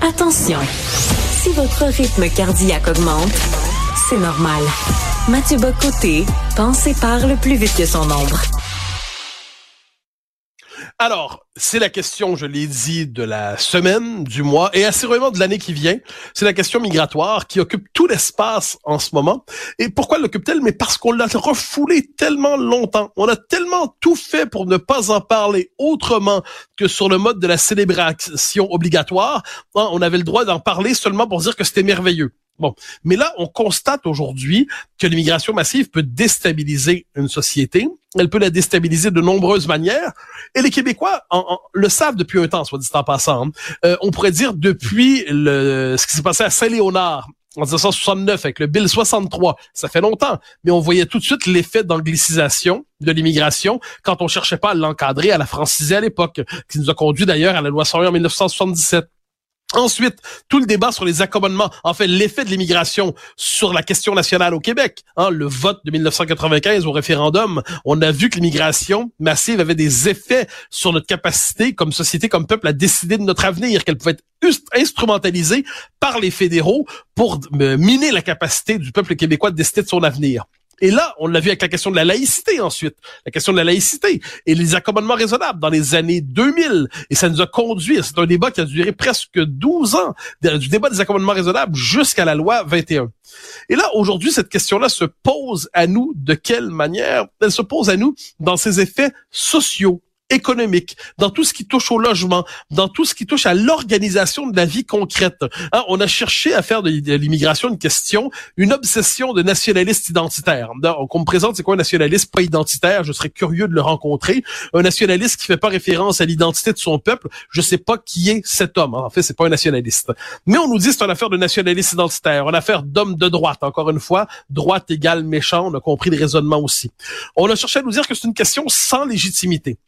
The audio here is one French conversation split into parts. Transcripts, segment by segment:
Attention, si votre rythme cardiaque augmente, c'est normal. Mathieu Bocoté pense et parle plus vite que son ombre. Alors, c'est la question, je l'ai dit, de la semaine, du mois et assurément de l'année qui vient. C'est la question migratoire qui occupe tout l'espace en ce moment. Et pourquoi l'occupe-t-elle? Mais parce qu'on l'a refoulé tellement longtemps. On a tellement tout fait pour ne pas en parler autrement que sur le mode de la célébration obligatoire. Hein, on avait le droit d'en parler seulement pour dire que c'était merveilleux. Bon, mais là, on constate aujourd'hui que l'immigration massive peut déstabiliser une société. Elle peut la déstabiliser de nombreuses manières. Et les Québécois en, le savent depuis un temps, soit dit en passant. Euh, on pourrait dire depuis le, ce qui s'est passé à Saint-Léonard en 1969 avec le Bill 63. Ça fait longtemps, mais on voyait tout de suite l'effet d'anglicisation de l'immigration quand on cherchait pas à l'encadrer, à la franciser à l'époque, qui nous a conduit d'ailleurs à la loi 101 en 1977. Ensuite, tout le débat sur les accommodements, en fait, l'effet de l'immigration sur la question nationale au Québec. Hein, le vote de 1995 au référendum, on a vu que l'immigration massive avait des effets sur notre capacité comme société, comme peuple, à décider de notre avenir, qu'elle pouvait être instrumentalisée par les fédéraux pour euh, miner la capacité du peuple québécois de décider de son avenir. Et là, on l'a vu avec la question de la laïcité ensuite, la question de la laïcité et les accommodements raisonnables dans les années 2000. Et ça nous a conduit, c'est un débat qui a duré presque 12 ans, du débat des accommodements raisonnables jusqu'à la loi 21. Et là, aujourd'hui, cette question-là se pose à nous de quelle manière? Elle se pose à nous dans ses effets sociaux économique, dans tout ce qui touche au logement, dans tout ce qui touche à l'organisation de la vie concrète. Hein, on a cherché à faire de, l'immigration une question, une obsession de nationaliste identitaire. Donc, on me présente, c'est quoi un nationaliste pas identitaire? Je serais curieux de le rencontrer. Un nationaliste qui fait pas référence à l'identité de son peuple, je sais pas qui est cet homme. En fait, c'est pas un nationaliste. Mais on nous dit c'est une affaire de nationaliste identitaire, une affaire d'homme de droite. Encore une fois, droite égale méchant, on a compris le raisonnement aussi. On a cherché à nous dire que c'est une question sans légitimité.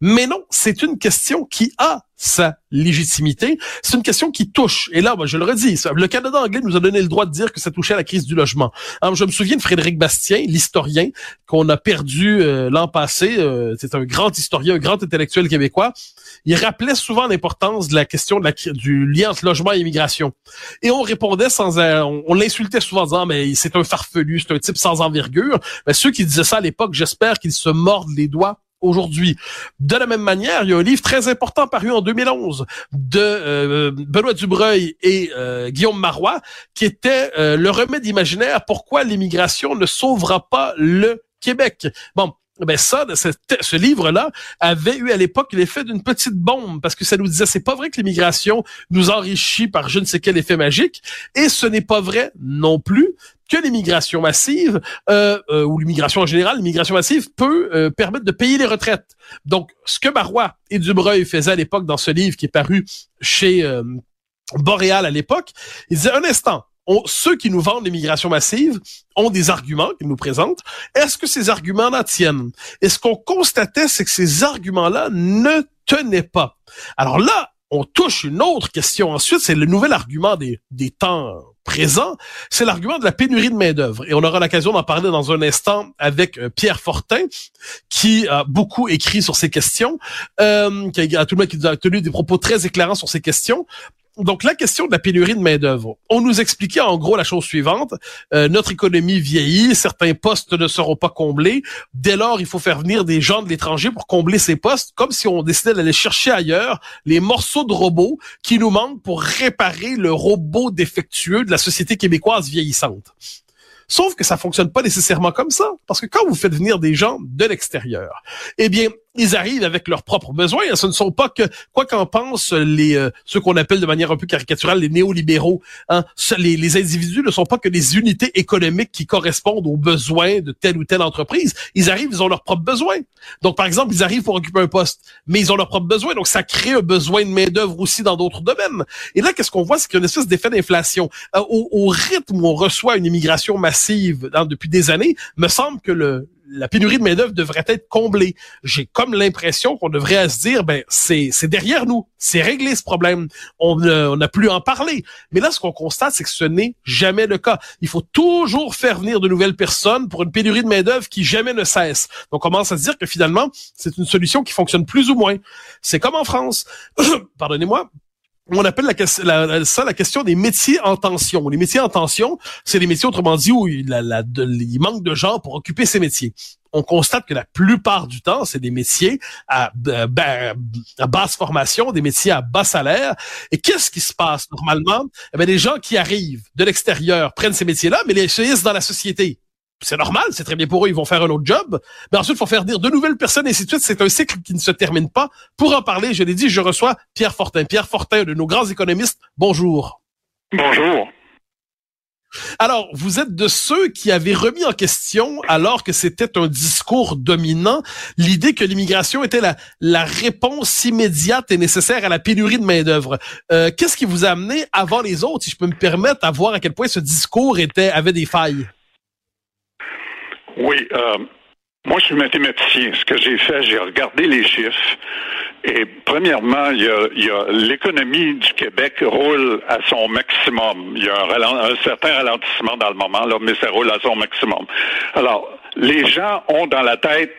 Mais non, c'est une question qui a sa légitimité. C'est une question qui touche. Et là, moi, je le redis, le Canada anglais nous a donné le droit de dire que ça touchait à la crise du logement. Je me souviens de Frédéric Bastien, l'historien qu'on a perdu euh, l'an passé. Euh, c'est un grand historien, un grand intellectuel québécois. Il rappelait souvent l'importance de la question du lien entre logement et immigration. Et on répondait sans... On, on l'insultait souvent en disant, mais c'est un farfelu, c'est un type sans envergure. Mais ceux qui disaient ça à l'époque, j'espère qu'ils se mordent les doigts aujourd'hui. De la même manière, il y a un livre très important paru en 2011 de euh, Benoît Dubreuil et euh, Guillaume Marois qui était euh, le remède imaginaire pourquoi l'immigration ne sauvera pas le Québec. Bon, ben ça, ce, livre-là avait eu à l'époque l'effet d'une petite bombe parce que ça nous disait c'est pas vrai que l'immigration nous enrichit par je ne sais quel effet magique et ce n'est pas vrai non plus que l'immigration massive euh, euh, ou l'immigration en général, l'immigration massive peut euh, permettre de payer les retraites. Donc, ce que Marois et Dubreuil faisaient à l'époque dans ce livre qui est paru chez Boréal à l'époque, ils disaient un instant. Ceux qui nous vendent l'immigration massive ont des arguments qu'ils nous présentent. Est-ce que ces arguments-là tiennent? Et ce qu'on constatait, c'est que ces arguments-là ne tenaient pas. Alors là, on touche une autre question ensuite, c'est le nouvel argument des, des temps présent, c'est l'argument de la pénurie de main-d'œuvre. Et on aura l'occasion d'en parler dans un instant avec euh, Pierre Fortin, qui a beaucoup écrit sur ces questions, euh, qui a, tout le monde qui a tenu des propos très éclairants sur ces questions donc la question de la pénurie de main d'œuvre. On nous expliquait en gros la chose suivante euh, notre économie vieillit, certains postes ne seront pas comblés. Dès lors, il faut faire venir des gens de l'étranger pour combler ces postes, comme si on décidait d'aller chercher ailleurs les morceaux de robots qui nous manquent pour réparer le robot défectueux de la société québécoise vieillissante. Sauf que ça fonctionne pas nécessairement comme ça, parce que quand vous faites venir des gens de l'extérieur, eh bien, ils arrivent avec leurs propres besoins. Ce ne sont pas que, quoi qu'en pensent les euh, ceux qu'on appelle de manière un peu caricaturale les néolibéraux. Hein, les, les, individus ne sont pas que des unités économiques qui correspondent aux besoins de telle ou telle entreprise. Ils arrivent, ils ont leurs propres besoins. Donc, par exemple, ils arrivent pour occuper un poste, mais ils ont leurs propres besoins. Donc, ça crée un besoin de main d'œuvre aussi dans d'autres domaines. Et là, qu'est-ce qu'on voit, c'est qu'il y a une espèce d'effet d'inflation. Euh, au, au, rythme où on reçoit une immigration massive hein, depuis des années, me semble que le, la pénurie de main-d'œuvre devrait être comblée. J'ai comme l'impression qu'on devrait se dire, ben c'est derrière nous, c'est réglé ce problème. On n'a plus à en parler. Mais là, ce qu'on constate, c'est que ce n'est jamais le cas. Il faut toujours faire venir de nouvelles personnes pour une pénurie de main-d'œuvre qui jamais ne cesse. Donc, on commence à se dire que finalement, c'est une solution qui fonctionne plus ou moins. C'est comme en France. Pardonnez-moi on appelle ça la question des métiers en tension. Les métiers en tension, c'est des métiers, autrement dit, où il, manque de gens pour occuper ces métiers on constate que la plupart du temps, c'est des métiers à, ben, basse formation, des métiers à bas salaire. Et qu'est-ce qui se passe normalement? Eh bien, des gens qui arrivent de l'extérieur prennent ces métiers-là, mais les choisissent dans la société c'est normal, c'est très bien pour eux, ils vont faire un autre job. Mais ensuite, il faut faire dire de nouvelles personnes, et ainsi de suite. C'est un cycle qui ne se termine pas. Pour en parler, je l'ai dit, je reçois Pierre Fortin. Pierre Fortin, de nos grands économistes. Bonjour. Bonjour. Alors, vous êtes de ceux qui avaient remis en question, alors que c'était un discours dominant, l'idée que l'immigration était la, la réponse immédiate et nécessaire à la pénurie de main-d'œuvre. Euh, Qu'est-ce qui vous a amené avant les autres, si je peux me permettre, à voir à quel point ce discours était avait des failles? Oui, euh, moi je suis mathématicien. Ce que j'ai fait, j'ai regardé les chiffres. Et premièrement, il y a, l'économie du Québec roule à son maximum. Il y a un, un, certain ralentissement dans le moment, là, mais ça roule à son maximum. Alors, les gens ont dans la tête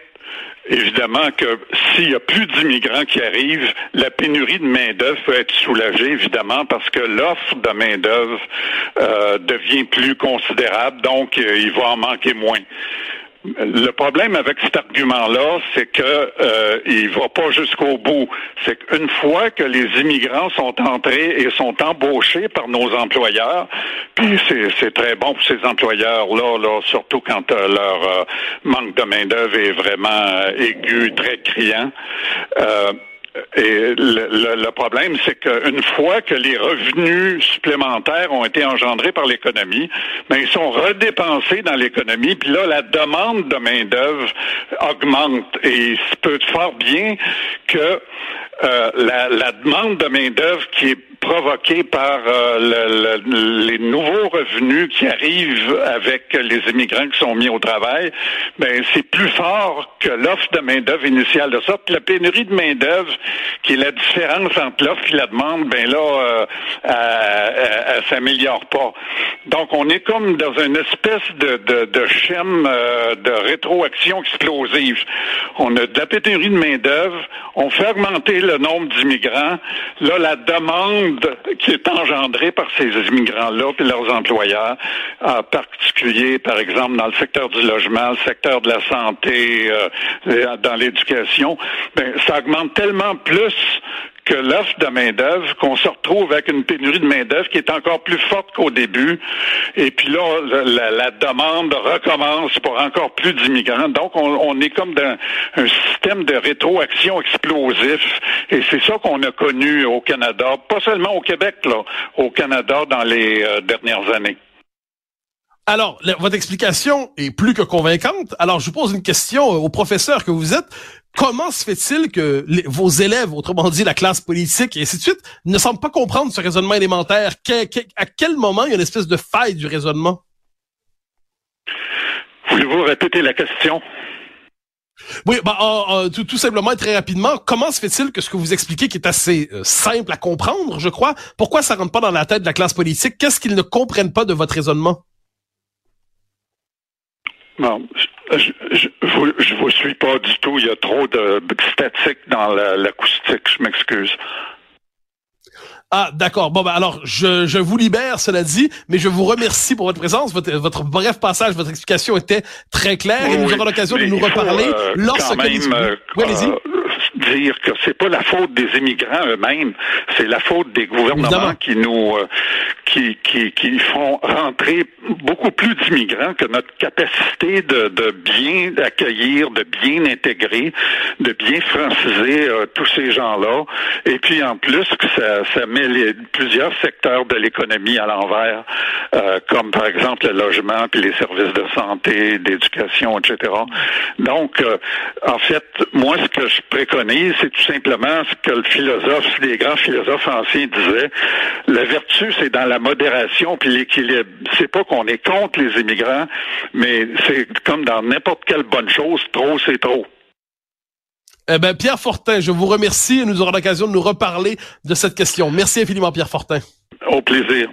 évidemment que s'il y a plus d'immigrants qui arrivent, la pénurie de main-d'œuvre peut être soulagée, évidemment, parce que l'offre de main-d'œuvre euh, devient plus considérable, donc euh, il va en manquer moins. Le problème avec cet argument-là, c'est que euh, il va pas jusqu'au bout. C'est qu'une fois que les immigrants sont entrés et sont embauchés par nos employeurs, puis c'est très bon pour ces employeurs-là, là, surtout quand euh, leur euh, manque de main d'œuvre est vraiment euh, aigu, très criant. Et le, problème, c'est qu'une fois que les revenus supplémentaires ont été engendrés par l'économie, ben, ils sont redépensés dans l'économie, puis là, la demande de main-d'œuvre augmente. Et il se peut fort bien que euh, la, la, demande de main-d'œuvre qui est provoquée par euh, les nouveaux revenus qui arrivent avec les immigrants qui sont mis au travail, ben c'est plus fort que l'offre de main-d'œuvre initiale. De sorte que la pénurie de main-d'œuvre, qui est la différence entre l'offre et la demande, ben là, euh, elle, s'améliore pas. Donc, on est comme dans une espèce de, de, de schème euh, de rétroaction explosive. On a de la pénurie de main-d'œuvre, on fait augmenter le nombre d'immigrants. Là, la demande qui est engendrée par ces immigrants-là et leurs employeurs, en particulier, par exemple, dans le secteur du logement, le secteur de la santé, euh, dans l'éducation, ben, ça augmente tellement plus que l'offre de main-d'œuvre, qu'on se retrouve avec une pénurie de main-d'œuvre qui est encore plus forte qu'au début. Et puis là, la, demande recommence pour encore plus d'immigrants. Donc, on, est comme dans un système de rétroaction explosif. Et c'est ça qu'on a connu au Canada, pas seulement au Québec, là, au Canada dans les euh, dernières années. Alors, votre explication est plus que convaincante. Alors, je vous pose une question au professeur que vous êtes. Comment se fait-il que vos élèves, autrement dit la classe politique et ainsi de suite, ne semblent pas comprendre ce raisonnement élémentaire? à quel moment il y a une espèce de faille du raisonnement? Voulez-vous répéter la question? Oui, bah, tout, simplement et très rapidement, comment se fait-il que ce que vous expliquez, qui est assez euh, simple à comprendre, je crois, pourquoi ça rentre pas dans la tête de la classe politique? Qu'est-ce qu'ils ne comprennent pas de votre raisonnement? Je, je, je, vous, suis pas du tout. Il y a trop de statiques dans l'acoustique. je m'excuse. Ah, d'accord. Bon, ben alors, je, je vous libère, cela dit, mais je vous remercie pour votre présence. Votre, votre bref passage, votre explication était très claire et nous aurons l'occasion de nous reparler euh, lorsque... Même, euh, oui, allez-y. Euh, dire que c'est pas la faute des immigrants eux-mêmes, c'est la faute des gouvernements qui nous euh, qui, qui, qui font rentrer beaucoup plus d'immigrants que notre capacité de, de bien accueillir, de bien intégrer, de bien franciser euh, tous ces gens-là. Et puis en plus ça, ça met les, plusieurs secteurs de l'économie à l'envers, euh, comme par exemple le logement, puis les services de santé, d'éducation, etc. Donc, en fait, moi, ce que je préconise c'est tout simplement ce que le philosophe, les grands philosophes anciens disaient. La vertu, c'est dans la modération puis l'équilibre. C'est pas qu'on est contre les immigrants, mais c'est comme dans n'importe quelle bonne chose, trop, c'est trop. Eh ben, Pierre Fortin, je vous remercie et nous aurons l'occasion de nous reparler de cette question. Merci infiniment, Pierre Fortin. Au plaisir.